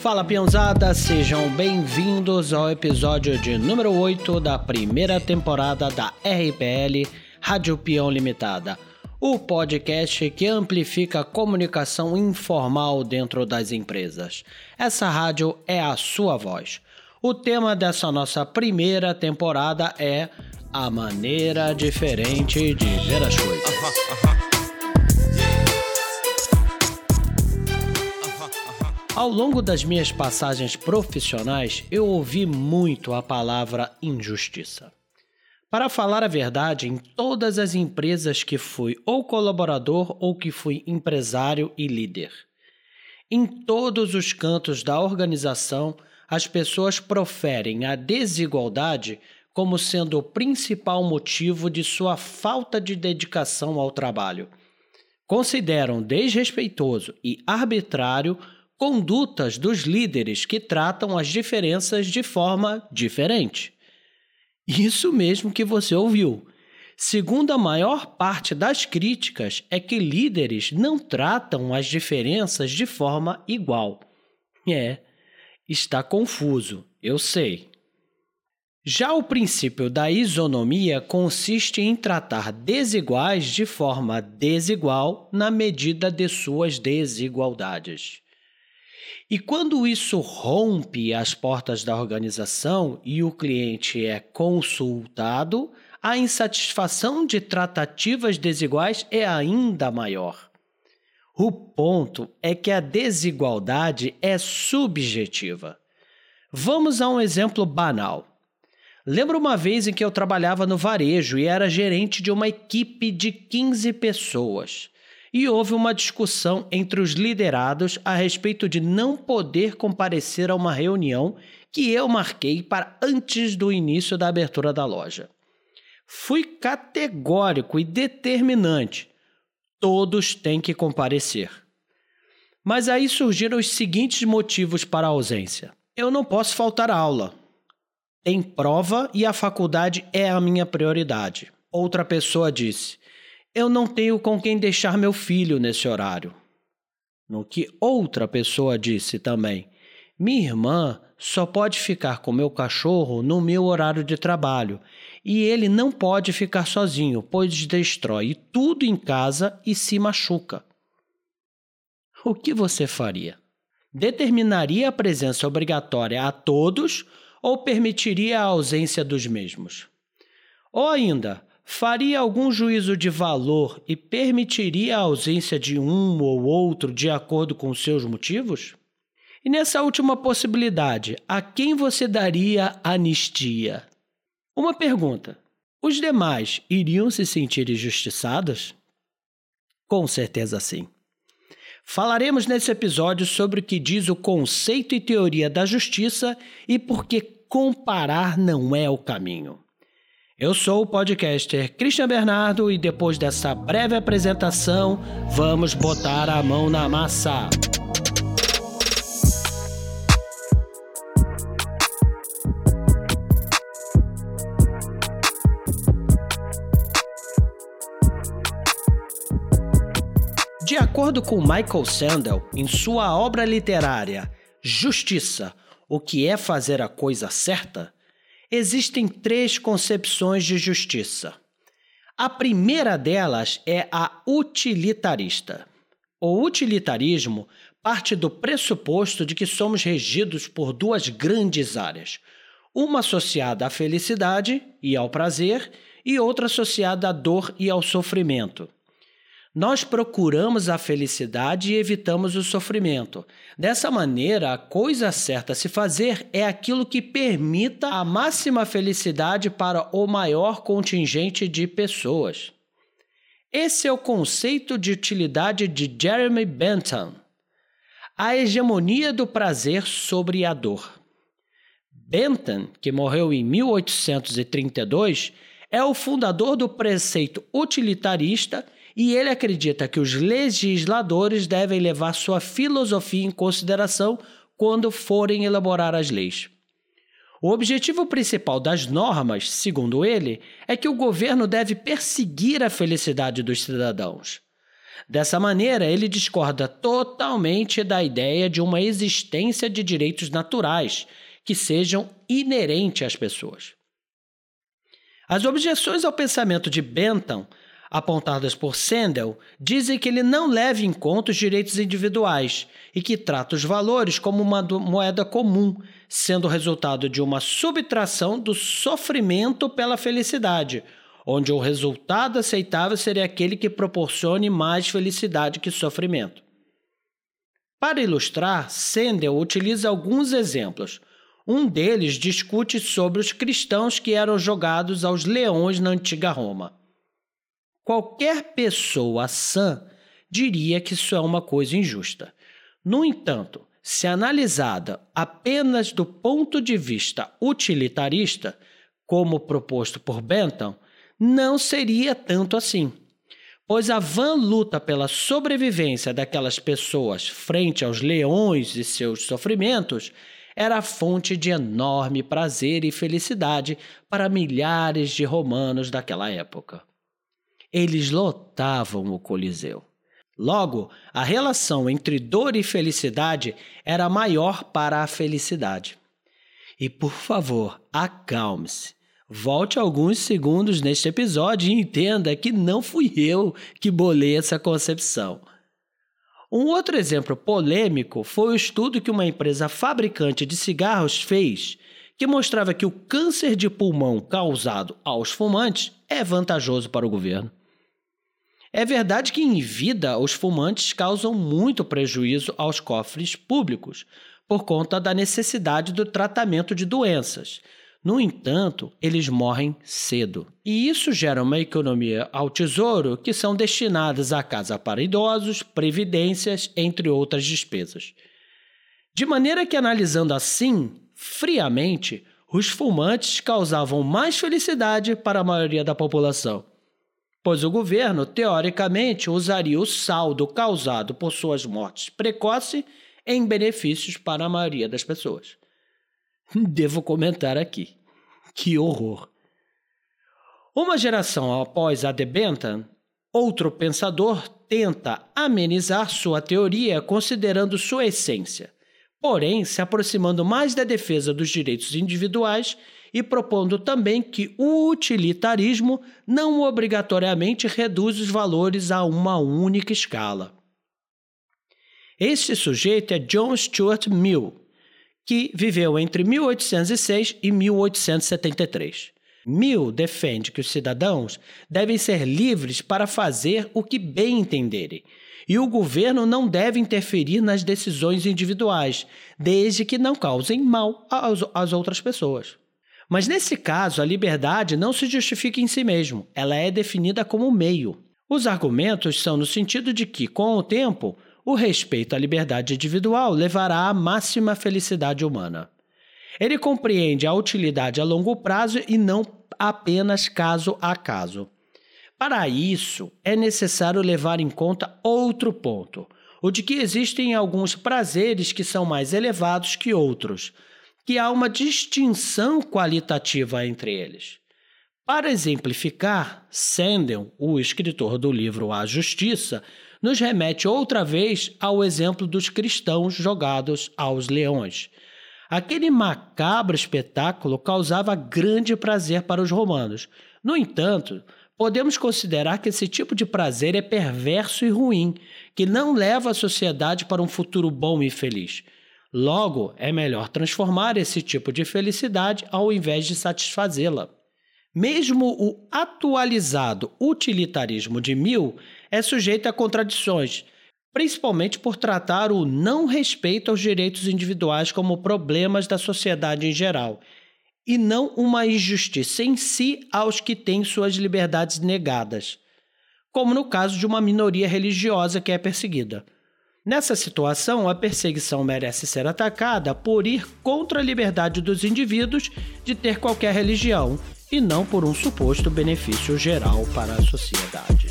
Fala peãozada, sejam bem-vindos ao episódio de número 8 da primeira temporada da RPL Rádio Peão Limitada, o podcast que amplifica a comunicação informal dentro das empresas. Essa rádio é a sua voz. O tema dessa nossa primeira temporada é a maneira diferente de ver as coisas. Ao longo das minhas passagens profissionais, eu ouvi muito a palavra injustiça. Para falar a verdade, em todas as empresas que fui ou colaborador ou que fui empresário e líder. Em todos os cantos da organização, as pessoas proferem a desigualdade como sendo o principal motivo de sua falta de dedicação ao trabalho. Consideram desrespeitoso e arbitrário condutas dos líderes que tratam as diferenças de forma diferente. Isso mesmo que você ouviu. Segundo a maior parte das críticas, é que líderes não tratam as diferenças de forma igual. É, está confuso, eu sei. Já o princípio da isonomia consiste em tratar desiguais de forma desigual na medida de suas desigualdades. E quando isso rompe as portas da organização e o cliente é consultado, a insatisfação de tratativas desiguais é ainda maior. O ponto é que a desigualdade é subjetiva. Vamos a um exemplo banal. Lembro uma vez em que eu trabalhava no varejo e era gerente de uma equipe de 15 pessoas e houve uma discussão entre os liderados a respeito de não poder comparecer a uma reunião que eu marquei para antes do início da abertura da loja. Fui categórico e determinante. Todos têm que comparecer. Mas aí surgiram os seguintes motivos para a ausência. Eu não posso faltar aula. Tem prova e a faculdade é a minha prioridade. Outra pessoa disse: eu não tenho com quem deixar meu filho nesse horário. No que outra pessoa disse também: Minha irmã só pode ficar com meu cachorro no meu horário de trabalho e ele não pode ficar sozinho, pois destrói tudo em casa e se machuca. O que você faria? Determinaria a presença obrigatória a todos ou permitiria a ausência dos mesmos? Ou ainda, faria algum juízo de valor e permitiria a ausência de um ou outro de acordo com seus motivos? E nessa última possibilidade, a quem você daria anistia? Uma pergunta: os demais iriam se sentir injustiçados? Com certeza sim. Falaremos nesse episódio sobre o que diz o conceito e teoria da justiça e por que comparar não é o caminho. Eu sou o podcaster Christian Bernardo e depois dessa breve apresentação, vamos botar a mão na massa. De acordo com Michael Sandel, em sua obra literária Justiça: O que é fazer a coisa certa, existem três concepções de justiça. A primeira delas é a utilitarista. O utilitarismo parte do pressuposto de que somos regidos por duas grandes áreas, uma associada à felicidade e ao prazer, e outra associada à dor e ao sofrimento. Nós procuramos a felicidade e evitamos o sofrimento. Dessa maneira, a coisa certa a se fazer é aquilo que permita a máxima felicidade para o maior contingente de pessoas. Esse é o conceito de utilidade de Jeremy Bentham. A hegemonia do prazer sobre a dor. Bentham, que morreu em 1832, é o fundador do preceito utilitarista e ele acredita que os legisladores devem levar sua filosofia em consideração quando forem elaborar as leis. O objetivo principal das normas, segundo ele, é que o governo deve perseguir a felicidade dos cidadãos. Dessa maneira, ele discorda totalmente da ideia de uma existência de direitos naturais que sejam inerentes às pessoas. As objeções ao pensamento de Bentham, apontadas por Sandel, dizem que ele não leva em conta os direitos individuais e que trata os valores como uma moeda comum, sendo resultado de uma subtração do sofrimento pela felicidade, onde o resultado aceitável seria aquele que proporcione mais felicidade que sofrimento. Para ilustrar, Sandel utiliza alguns exemplos. Um deles discute sobre os cristãos que eram jogados aos leões na antiga Roma. Qualquer pessoa sã diria que isso é uma coisa injusta. No entanto, se analisada apenas do ponto de vista utilitarista, como proposto por Bentham, não seria tanto assim. Pois a vã luta pela sobrevivência daquelas pessoas frente aos leões e seus sofrimentos era fonte de enorme prazer e felicidade para milhares de romanos daquela época. Eles lotavam o Coliseu. Logo, a relação entre dor e felicidade era maior para a felicidade. E por favor, acalme-se. Volte alguns segundos neste episódio e entenda que não fui eu que bolei essa concepção. Um outro exemplo polêmico foi o estudo que uma empresa fabricante de cigarros fez, que mostrava que o câncer de pulmão causado aos fumantes é vantajoso para o governo. É verdade que em vida os fumantes causam muito prejuízo aos cofres públicos, por conta da necessidade do tratamento de doenças no entanto, eles morrem cedo. E isso gera uma economia ao tesouro que são destinadas à casa para idosos, previdências, entre outras despesas. De maneira que, analisando assim, friamente, os fumantes causavam mais felicidade para a maioria da população, pois o governo, teoricamente, usaria o saldo causado por suas mortes precoces em benefícios para a maioria das pessoas. Devo comentar aqui. Que horror! Uma geração após a de Bentham, outro pensador tenta amenizar sua teoria considerando sua essência, porém se aproximando mais da defesa dos direitos individuais e propondo também que o utilitarismo não obrigatoriamente reduz os valores a uma única escala. Este sujeito é John Stuart Mill, que viveu entre 1806 e 1873. Mill defende que os cidadãos devem ser livres para fazer o que bem entenderem, e o governo não deve interferir nas decisões individuais, desde que não causem mal às, outras pessoas. Mas nesse caso, a liberdade não se justifica em si mesmo, ela é definida como meio. Os argumentos são no sentido de que, com o tempo, o respeito à liberdade individual levará à máxima felicidade humana. Ele compreende a utilidade a longo prazo e não apenas caso a caso. Para isso, é necessário levar em conta outro ponto, o de que existem alguns prazeres que são mais elevados que outros, que há uma distinção qualitativa entre eles. Para exemplificar, Sandel, o escritor do livro A Justiça, nos remete outra vez ao exemplo dos cristãos jogados aos leões. Aquele macabro espetáculo causava grande prazer para os romanos. No entanto, podemos considerar que esse tipo de prazer é perverso e ruim, que não leva a sociedade para um futuro bom e feliz. Logo, é melhor transformar esse tipo de felicidade ao invés de satisfazê-la. Mesmo o atualizado utilitarismo de Mill é sujeito a contradições, principalmente por tratar o não respeito aos direitos individuais como problemas da sociedade em geral, e não uma injustiça em si aos que têm suas liberdades negadas, como no caso de uma minoria religiosa que é perseguida. Nessa situação, a perseguição merece ser atacada por ir contra a liberdade dos indivíduos de ter qualquer religião e não por um suposto benefício geral para a sociedade.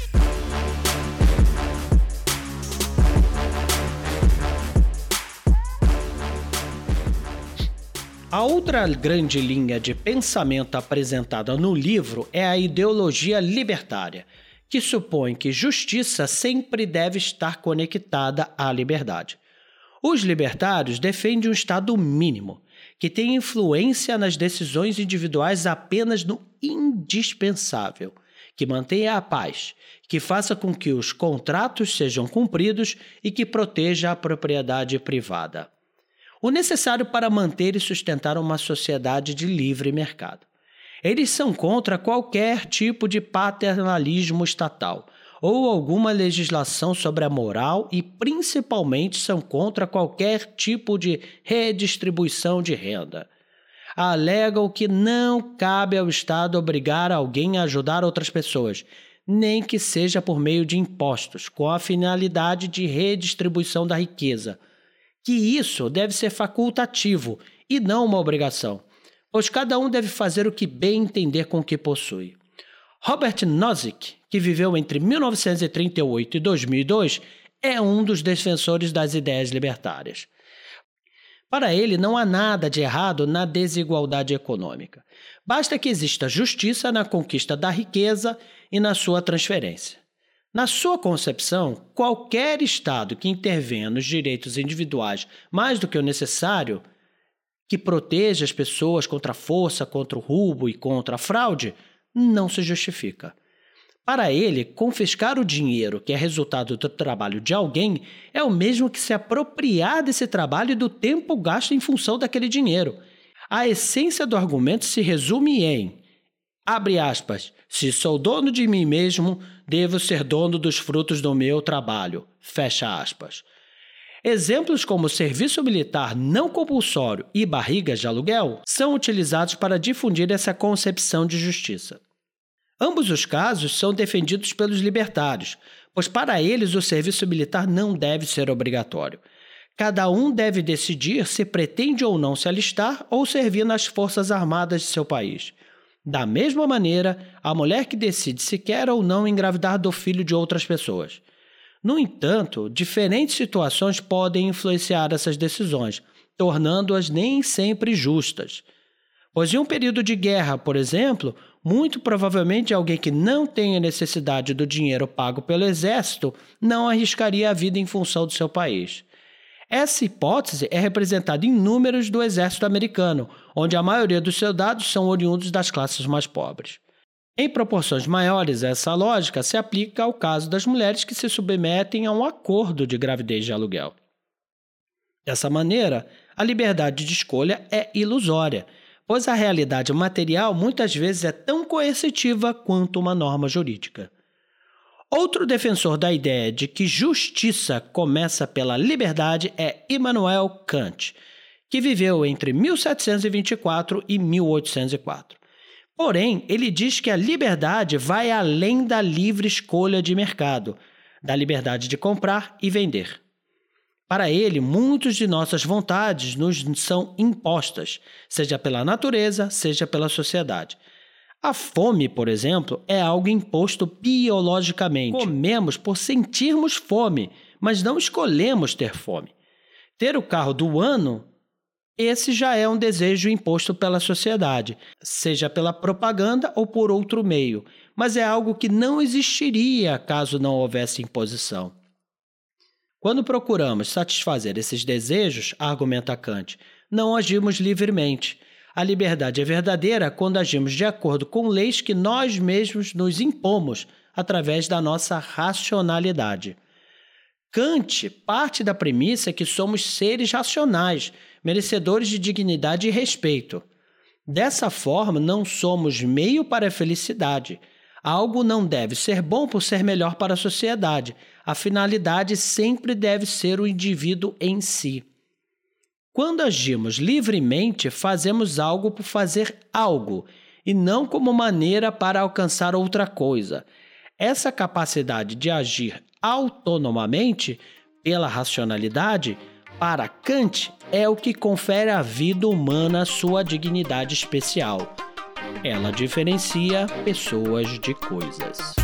A outra grande linha de pensamento apresentada no livro é a ideologia libertária, que supõe que justiça sempre deve estar conectada à liberdade. Os libertários defendem um Estado mínimo, que tem influência nas decisões individuais apenas no indispensável, que mantenha a paz, que faça com que os contratos sejam cumpridos e que proteja a propriedade privada. O necessário para manter e sustentar uma sociedade de livre mercado. Eles são contra qualquer tipo de paternalismo estatal ou alguma legislação sobre a moral e, principalmente, são contra qualquer tipo de redistribuição de renda. Alegam que não cabe ao Estado obrigar alguém a ajudar outras pessoas, nem que seja por meio de impostos, com a finalidade de redistribuição da riqueza. Que isso deve ser facultativo e não uma obrigação, pois cada um deve fazer o que bem entender com o que possui. Robert Nozick, que viveu entre 1938 e 2002, é um dos defensores das ideias libertárias. Para ele, não há nada de errado na desigualdade econômica. Basta que exista justiça na conquista da riqueza e na sua transferência. Na sua concepção, qualquer Estado que intervenha nos direitos individuais mais do que o necessário, que proteja as pessoas contra a força, contra o roubo e contra a fraude, não se justifica. Para ele, confiscar o dinheiro que é resultado do trabalho de alguém é o mesmo que se apropriar desse trabalho e do tempo gasto em função daquele dinheiro. A essência do argumento se resume em: abre aspas, se sou dono de mim mesmo, devo ser dono dos frutos do meu trabalho. Fecha aspas. Exemplos como serviço militar não compulsório e barrigas de aluguel são utilizados para difundir essa concepção de justiça. Ambos os casos são defendidos pelos libertários, pois para eles o serviço militar não deve ser obrigatório. Cada um deve decidir se pretende ou não se alistar ou servir nas Forças Armadas de seu país. Da mesma maneira, a mulher que decide se quer ou não engravidar do filho de outras pessoas. No entanto, diferentes situações podem influenciar essas decisões, tornando-as nem sempre justas. Pois em um período de guerra, por exemplo, muito provavelmente alguém que não tenha necessidade do dinheiro pago pelo exército não arriscaria a vida em função do seu país. Essa hipótese é representada em números do exército americano, onde a maioria dos soldados são oriundos das classes mais pobres. Em proporções maiores, essa lógica se aplica ao caso das mulheres que se submetem a um acordo de gravidez de aluguel. Dessa maneira, a liberdade de escolha é ilusória pois a realidade material muitas vezes é tão coercitiva quanto uma norma jurídica. Outro defensor da ideia de que justiça começa pela liberdade é Immanuel Kant, que viveu entre 1724 e 1804. Porém, ele diz que a liberdade vai além da livre escolha de mercado, da liberdade de comprar e vender. Para ele, muitas de nossas vontades nos são impostas, seja pela natureza, seja pela sociedade. A fome, por exemplo, é algo imposto biologicamente. Comemos por sentirmos fome, mas não escolhemos ter fome. Ter o carro do ano, esse já é um desejo imposto pela sociedade, seja pela propaganda ou por outro meio, mas é algo que não existiria caso não houvesse imposição. Quando procuramos satisfazer esses desejos, argumenta Kant, não agimos livremente. A liberdade é verdadeira quando agimos de acordo com leis que nós mesmos nos impomos através da nossa racionalidade. Kant parte da premissa que somos seres racionais, merecedores de dignidade e respeito. Dessa forma, não somos meio para a felicidade. Algo não deve ser bom por ser melhor para a sociedade, a finalidade sempre deve ser o indivíduo em si. Quando agimos livremente, fazemos algo por fazer algo e não como maneira para alcançar outra coisa. Essa capacidade de agir autonomamente, pela racionalidade, para Kant, é o que confere à vida humana sua dignidade especial. Ela diferencia pessoas de coisas.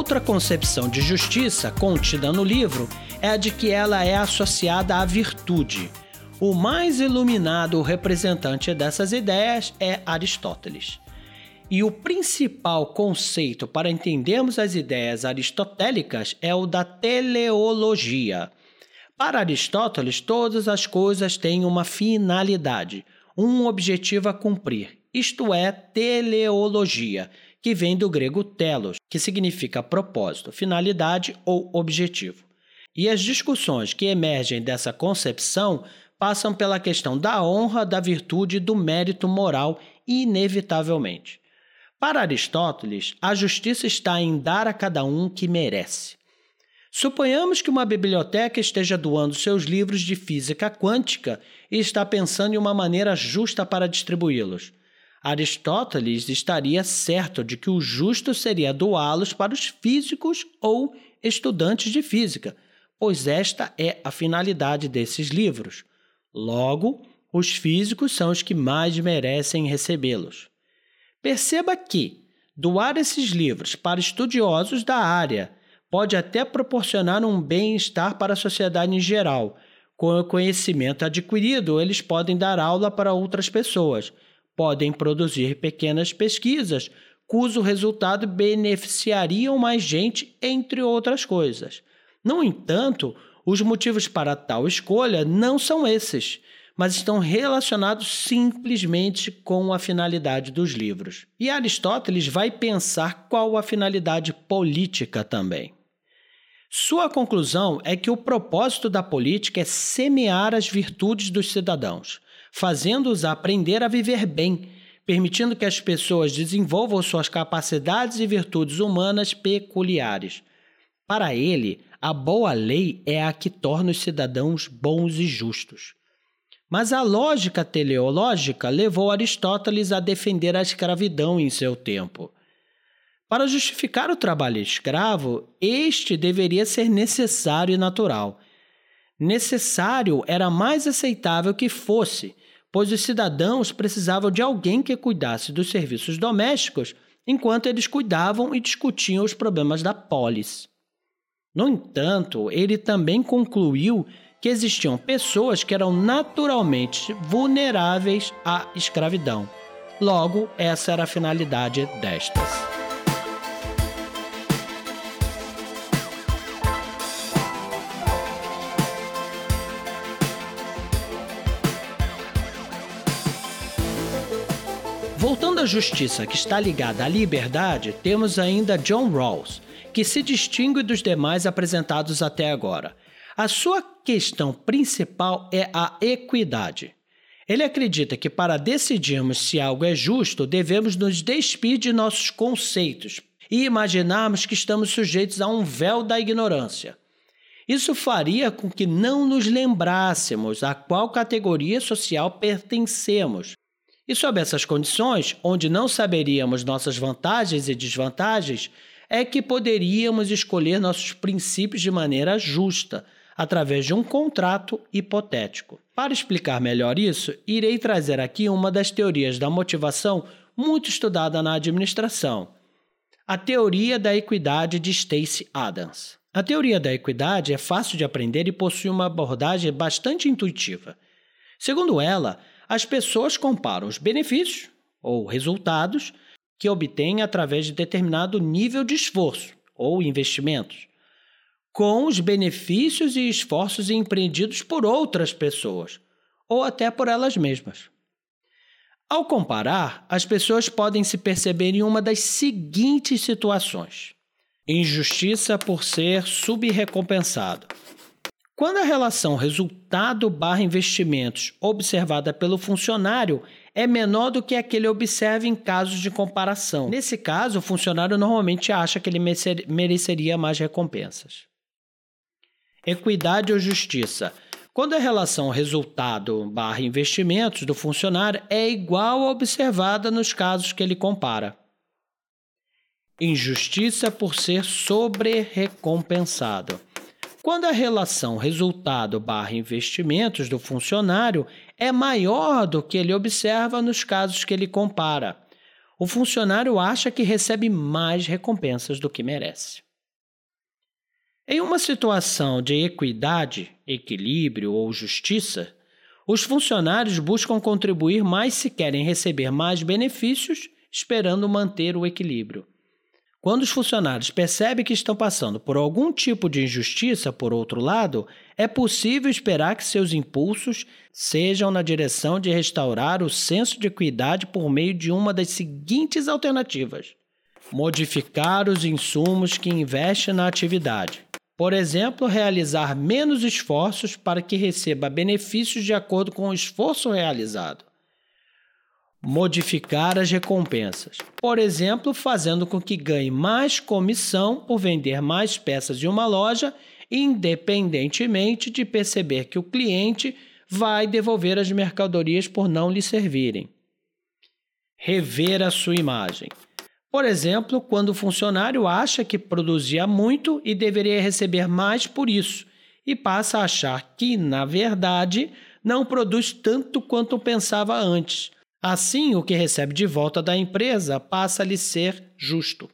Outra concepção de justiça contida no livro é a de que ela é associada à virtude. O mais iluminado representante dessas ideias é Aristóteles. E o principal conceito para entendermos as ideias aristotélicas é o da teleologia. Para Aristóteles, todas as coisas têm uma finalidade, um objetivo a cumprir, isto é, teleologia que vem do grego telos, que significa propósito, finalidade ou objetivo. E as discussões que emergem dessa concepção passam pela questão da honra, da virtude e do mérito moral, inevitavelmente. Para Aristóteles, a justiça está em dar a cada um que merece. Suponhamos que uma biblioteca esteja doando seus livros de física quântica e está pensando em uma maneira justa para distribuí-los. Aristóteles estaria certo de que o justo seria doá-los para os físicos ou estudantes de física, pois esta é a finalidade desses livros. Logo, os físicos são os que mais merecem recebê-los. Perceba que doar esses livros para estudiosos da área pode até proporcionar um bem-estar para a sociedade em geral. Com o conhecimento adquirido, eles podem dar aula para outras pessoas podem produzir pequenas pesquisas cujo resultado beneficiariam mais gente, entre outras coisas. No entanto, os motivos para tal escolha não são esses, mas estão relacionados simplesmente com a finalidade dos livros. E Aristóteles vai pensar qual a finalidade política também. Sua conclusão é que o propósito da política é semear as virtudes dos cidadãos, fazendo-os aprender a viver bem, permitindo que as pessoas desenvolvam suas capacidades e virtudes humanas peculiares. Para ele, a boa lei é a que torna os cidadãos bons e justos. Mas a lógica teleológica levou Aristóteles a defender a escravidão em seu tempo. Para justificar o trabalho escravo, este deveria ser necessário e natural. Necessário era mais aceitável que fosse, pois os cidadãos precisavam de alguém que cuidasse dos serviços domésticos enquanto eles cuidavam e discutiam os problemas da polis. No entanto, ele também concluiu que existiam pessoas que eram naturalmente vulneráveis à escravidão. Logo, essa era a finalidade destas. À justiça que está ligada à liberdade, temos ainda John Rawls, que se distingue dos demais apresentados até agora. A sua questão principal é a equidade. Ele acredita que para decidirmos se algo é justo, devemos nos despir de nossos conceitos e imaginarmos que estamos sujeitos a um véu da ignorância. Isso faria com que não nos lembrássemos a qual categoria social pertencemos e sob essas condições, onde não saberíamos nossas vantagens e desvantagens, é que poderíamos escolher nossos princípios de maneira justa, através de um contrato hipotético. Para explicar melhor isso, irei trazer aqui uma das teorias da motivação muito estudada na administração, a teoria da equidade de Stacey Adams. A teoria da equidade é fácil de aprender e possui uma abordagem bastante intuitiva. Segundo ela, as pessoas comparam os benefícios ou resultados que obtêm através de determinado nível de esforço ou investimentos com os benefícios e esforços empreendidos por outras pessoas ou até por elas mesmas. Ao comparar, as pessoas podem se perceber em uma das seguintes situações: injustiça por ser subrecompensado, quando a relação resultado/investimentos observada pelo funcionário é menor do que a que ele observa em casos de comparação. Nesse caso, o funcionário normalmente acha que ele mereceria mais recompensas. Equidade ou justiça. Quando a relação resultado/investimentos do funcionário é igual à observada nos casos que ele compara. Injustiça por ser sobre-recompensado quando a relação resultado/investimentos do funcionário é maior do que ele observa nos casos que ele compara. o funcionário acha que recebe mais recompensas do que merece. Em uma situação de equidade, equilíbrio ou justiça, os funcionários buscam contribuir mais se querem receber mais benefícios, esperando manter o equilíbrio. Quando os funcionários percebem que estão passando por algum tipo de injustiça, por outro lado, é possível esperar que seus impulsos sejam na direção de restaurar o senso de equidade por meio de uma das seguintes alternativas: modificar os insumos que investe na atividade. Por exemplo, realizar menos esforços para que receba benefícios de acordo com o esforço realizado modificar as recompensas. Por exemplo, fazendo com que ganhe mais comissão por vender mais peças de uma loja, independentemente de perceber que o cliente vai devolver as mercadorias por não lhe servirem. Rever a sua imagem. Por exemplo, quando o funcionário acha que produzia muito e deveria receber mais por isso, e passa a achar que, na verdade, não produz tanto quanto pensava antes Assim, o que recebe de volta da empresa passa a lhe ser justo.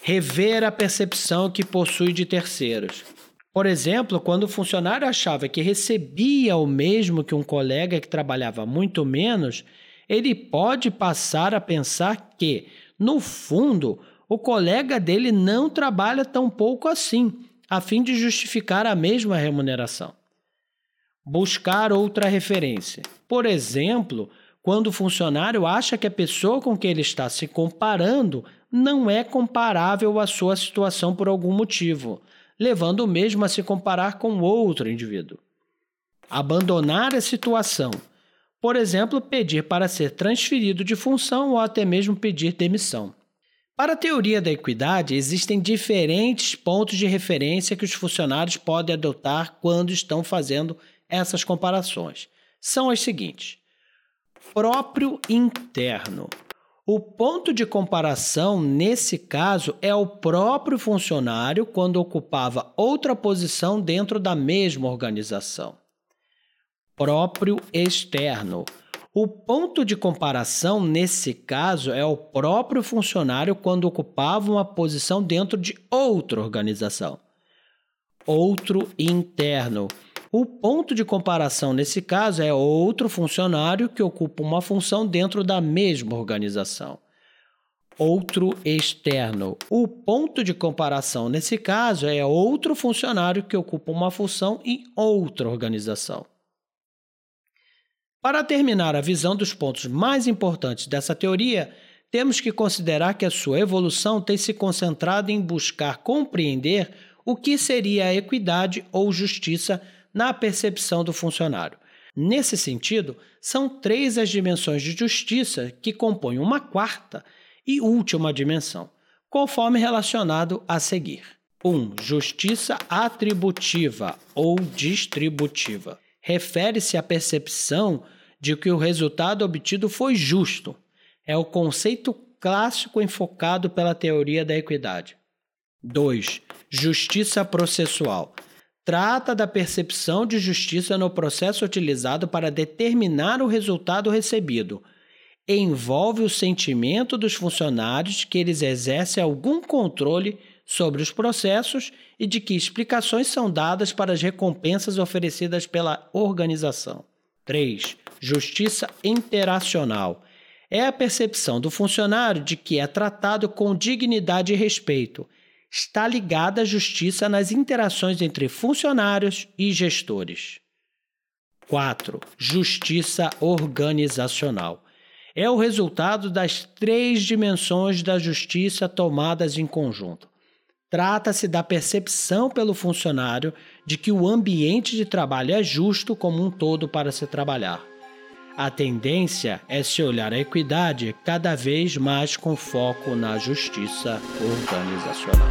Rever a percepção que possui de terceiros. Por exemplo, quando o funcionário achava que recebia o mesmo que um colega que trabalhava muito menos, ele pode passar a pensar que, no fundo, o colega dele não trabalha tão pouco assim, a fim de justificar a mesma remuneração. Buscar outra referência. Por exemplo, quando o funcionário acha que a pessoa com quem ele está se comparando não é comparável à sua situação por algum motivo, levando o mesmo a se comparar com outro indivíduo. Abandonar a situação. Por exemplo, pedir para ser transferido de função ou até mesmo pedir demissão. Para a teoria da equidade, existem diferentes pontos de referência que os funcionários podem adotar quando estão fazendo essas comparações. São as seguintes: próprio interno. O ponto de comparação, nesse caso, é o próprio funcionário quando ocupava outra posição dentro da mesma organização. Próprio externo. O ponto de comparação, nesse caso, é o próprio funcionário quando ocupava uma posição dentro de outra organização. Outro interno o ponto de comparação nesse caso é outro funcionário que ocupa uma função dentro da mesma organização. Outro externo. O ponto de comparação nesse caso é outro funcionário que ocupa uma função em outra organização. Para terminar a visão dos pontos mais importantes dessa teoria, temos que considerar que a sua evolução tem se concentrado em buscar compreender o que seria a equidade ou justiça na percepção do funcionário. Nesse sentido, são três as dimensões de justiça que compõem uma quarta e última dimensão, conforme relacionado a seguir. 1. Um, justiça atributiva ou distributiva. Refere-se à percepção de que o resultado obtido foi justo. É o conceito clássico enfocado pela teoria da equidade. 2. Justiça processual trata da percepção de justiça no processo utilizado para determinar o resultado recebido. Envolve o sentimento dos funcionários de que eles exercem algum controle sobre os processos e de que explicações são dadas para as recompensas oferecidas pela organização. 3. Justiça interacional. É a percepção do funcionário de que é tratado com dignidade e respeito está ligada à justiça nas interações entre funcionários e gestores. 4. Justiça organizacional. É o resultado das três dimensões da justiça tomadas em conjunto. Trata-se da percepção pelo funcionário de que o ambiente de trabalho é justo como um todo para se trabalhar a tendência é se olhar a equidade cada vez mais com foco na justiça organizacional.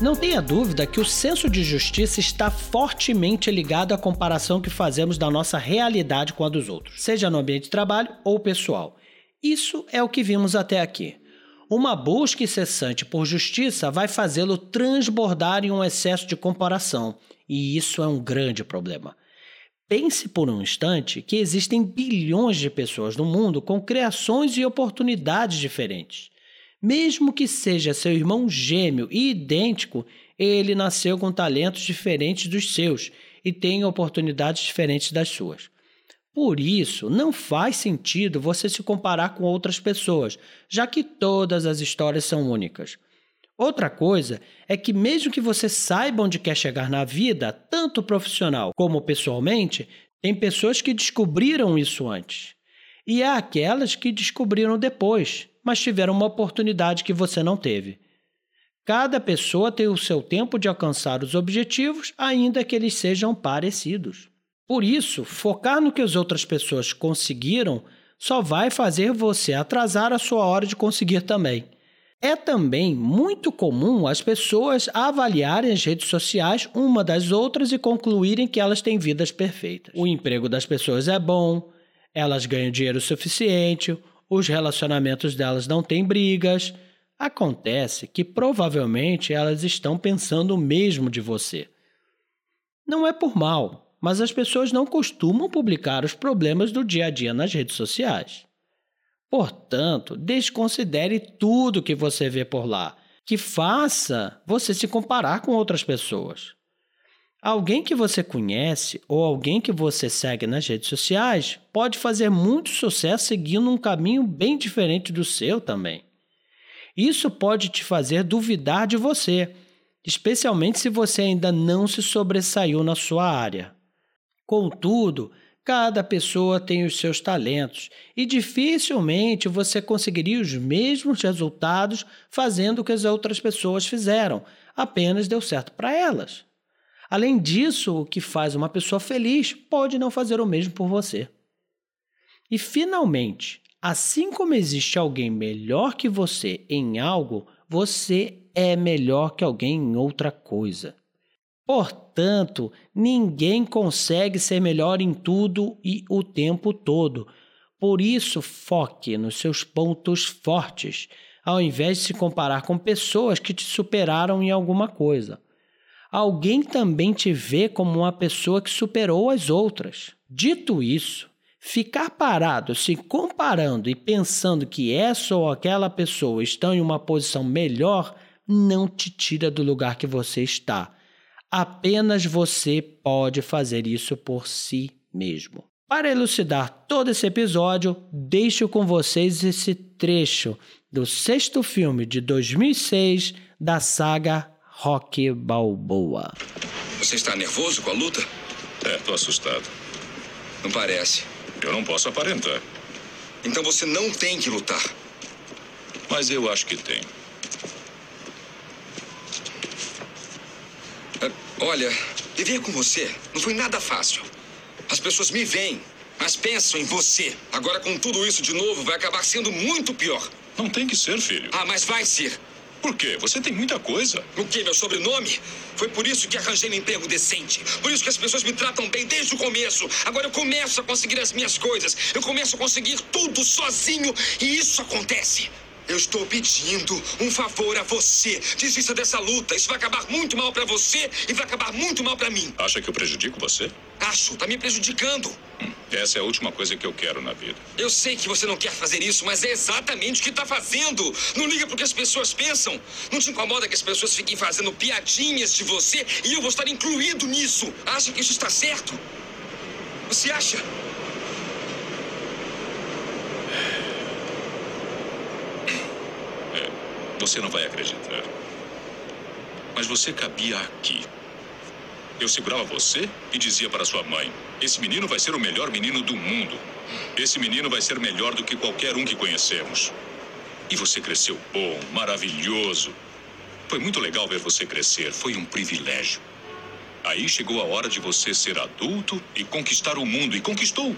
Não tenha dúvida que o senso de justiça está fortemente ligado à comparação que fazemos da nossa realidade com a dos outros, seja no ambiente de trabalho ou pessoal. Isso é o que vimos até aqui. Uma busca incessante por justiça vai fazê-lo transbordar em um excesso de comparação, e isso é um grande problema. Pense por um instante que existem bilhões de pessoas no mundo com criações e oportunidades diferentes. Mesmo que seja seu irmão gêmeo e idêntico, ele nasceu com talentos diferentes dos seus e tem oportunidades diferentes das suas. Por isso, não faz sentido você se comparar com outras pessoas, já que todas as histórias são únicas. Outra coisa é que, mesmo que você saiba onde quer chegar na vida, tanto profissional como pessoalmente, tem pessoas que descobriram isso antes. E há aquelas que descobriram depois, mas tiveram uma oportunidade que você não teve. Cada pessoa tem o seu tempo de alcançar os objetivos, ainda que eles sejam parecidos. Por isso, focar no que as outras pessoas conseguiram só vai fazer você atrasar a sua hora de conseguir também. É também muito comum as pessoas avaliarem as redes sociais uma das outras e concluírem que elas têm vidas perfeitas. O emprego das pessoas é bom, elas ganham dinheiro suficiente, os relacionamentos delas não têm brigas. Acontece que provavelmente elas estão pensando o mesmo de você. Não é por mal, mas as pessoas não costumam publicar os problemas do dia a dia nas redes sociais. Portanto, desconsidere tudo que você vê por lá, que faça você se comparar com outras pessoas. Alguém que você conhece ou alguém que você segue nas redes sociais pode fazer muito sucesso seguindo um caminho bem diferente do seu também. Isso pode te fazer duvidar de você, especialmente se você ainda não se sobressaiu na sua área. Contudo, Cada pessoa tem os seus talentos e dificilmente você conseguiria os mesmos resultados fazendo o que as outras pessoas fizeram, apenas deu certo para elas. Além disso, o que faz uma pessoa feliz pode não fazer o mesmo por você. E finalmente, assim como existe alguém melhor que você em algo, você é melhor que alguém em outra coisa. Portanto, ninguém consegue ser melhor em tudo e o tempo todo. Por isso, foque nos seus pontos fortes, ao invés de se comparar com pessoas que te superaram em alguma coisa. Alguém também te vê como uma pessoa que superou as outras. Dito isso, ficar parado se comparando e pensando que essa ou aquela pessoa estão em uma posição melhor não te tira do lugar que você está Apenas você pode fazer isso por si mesmo. Para elucidar todo esse episódio, deixo com vocês esse trecho do sexto filme de 2006 da saga Rock Balboa. Você está nervoso com a luta? É, tô assustado. Não parece. Eu não posso aparentar. Então você não tem que lutar. Mas eu acho que tem. Olha, viver com você não foi nada fácil. As pessoas me veem, mas pensam em você. Agora, com tudo isso de novo, vai acabar sendo muito pior. Não tem que ser, filho. Ah, mas vai ser. Por quê? Você tem muita coisa. O quê? Meu sobrenome? Foi por isso que arranjei um emprego decente. Por isso que as pessoas me tratam bem desde o começo. Agora eu começo a conseguir as minhas coisas. Eu começo a conseguir tudo sozinho. E isso acontece. Eu estou pedindo um favor a você. Desista dessa luta. Isso vai acabar muito mal para você e vai acabar muito mal para mim. Acha que eu prejudico você? Acho. Tá me prejudicando. Hum, essa é a última coisa que eu quero na vida. Eu sei que você não quer fazer isso, mas é exatamente o que tá fazendo. Não liga porque as pessoas pensam. Não te incomoda que as pessoas fiquem fazendo piadinhas de você e eu vou estar incluído nisso. Acha que isso está certo? Você acha? Você não vai acreditar. Mas você cabia aqui. Eu segurava você e dizia para sua mãe: Esse menino vai ser o melhor menino do mundo. Esse menino vai ser melhor do que qualquer um que conhecemos. E você cresceu bom, maravilhoso. Foi muito legal ver você crescer. Foi um privilégio. Aí chegou a hora de você ser adulto e conquistar o mundo. E conquistou.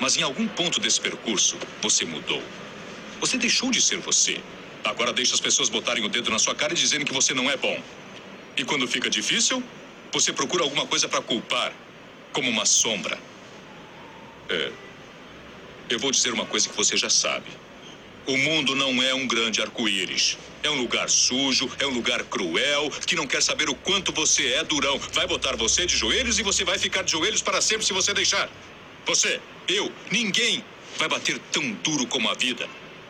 Mas em algum ponto desse percurso, você mudou. Você deixou de ser você. Agora deixa as pessoas botarem o dedo na sua cara e dizerem que você não é bom. E quando fica difícil, você procura alguma coisa para culpar, como uma sombra. É. Eu vou dizer uma coisa que você já sabe. O mundo não é um grande arco-íris. É um lugar sujo, é um lugar cruel, que não quer saber o quanto você é durão. Vai botar você de joelhos e você vai ficar de joelhos para sempre se você deixar. Você, eu, ninguém vai bater tão duro como a vida.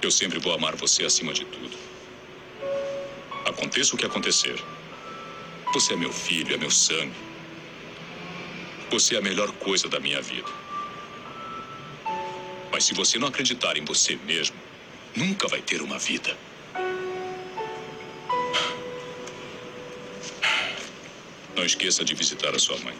Eu sempre vou amar você acima de tudo. Aconteça o que acontecer. Você é meu filho, é meu sangue. Você é a melhor coisa da minha vida. Mas se você não acreditar em você mesmo, nunca vai ter uma vida. Não esqueça de visitar a sua mãe.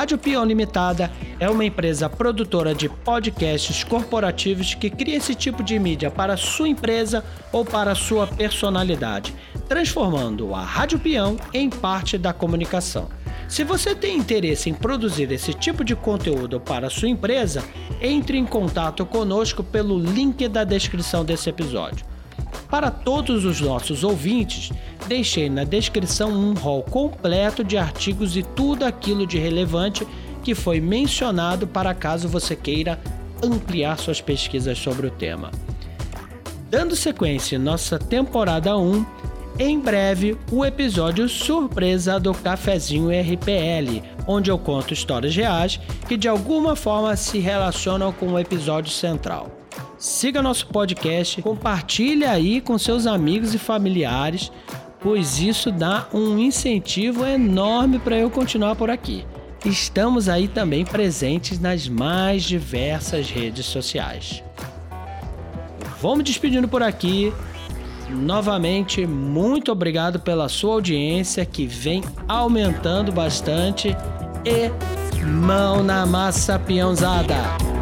Rádio Peão Limitada é uma empresa produtora de podcasts corporativos que cria esse tipo de mídia para sua empresa ou para sua personalidade, transformando a Rádio Peão em parte da comunicação. Se você tem interesse em produzir esse tipo de conteúdo para sua empresa, entre em contato conosco pelo link da descrição desse episódio. Para todos os nossos ouvintes, deixei na descrição um rol completo de artigos e tudo aquilo de relevante que foi mencionado para caso você queira ampliar suas pesquisas sobre o tema. Dando sequência em nossa temporada 1, em breve o episódio surpresa do Cafezinho RPL, onde eu conto histórias reais que de alguma forma se relacionam com o episódio central. Siga nosso podcast, compartilhe aí com seus amigos e familiares, pois isso dá um incentivo enorme para eu continuar por aqui. Estamos aí também presentes nas mais diversas redes sociais. Vou me despedindo por aqui. Novamente, muito obrigado pela sua audiência que vem aumentando bastante e mão na massa, peãozada!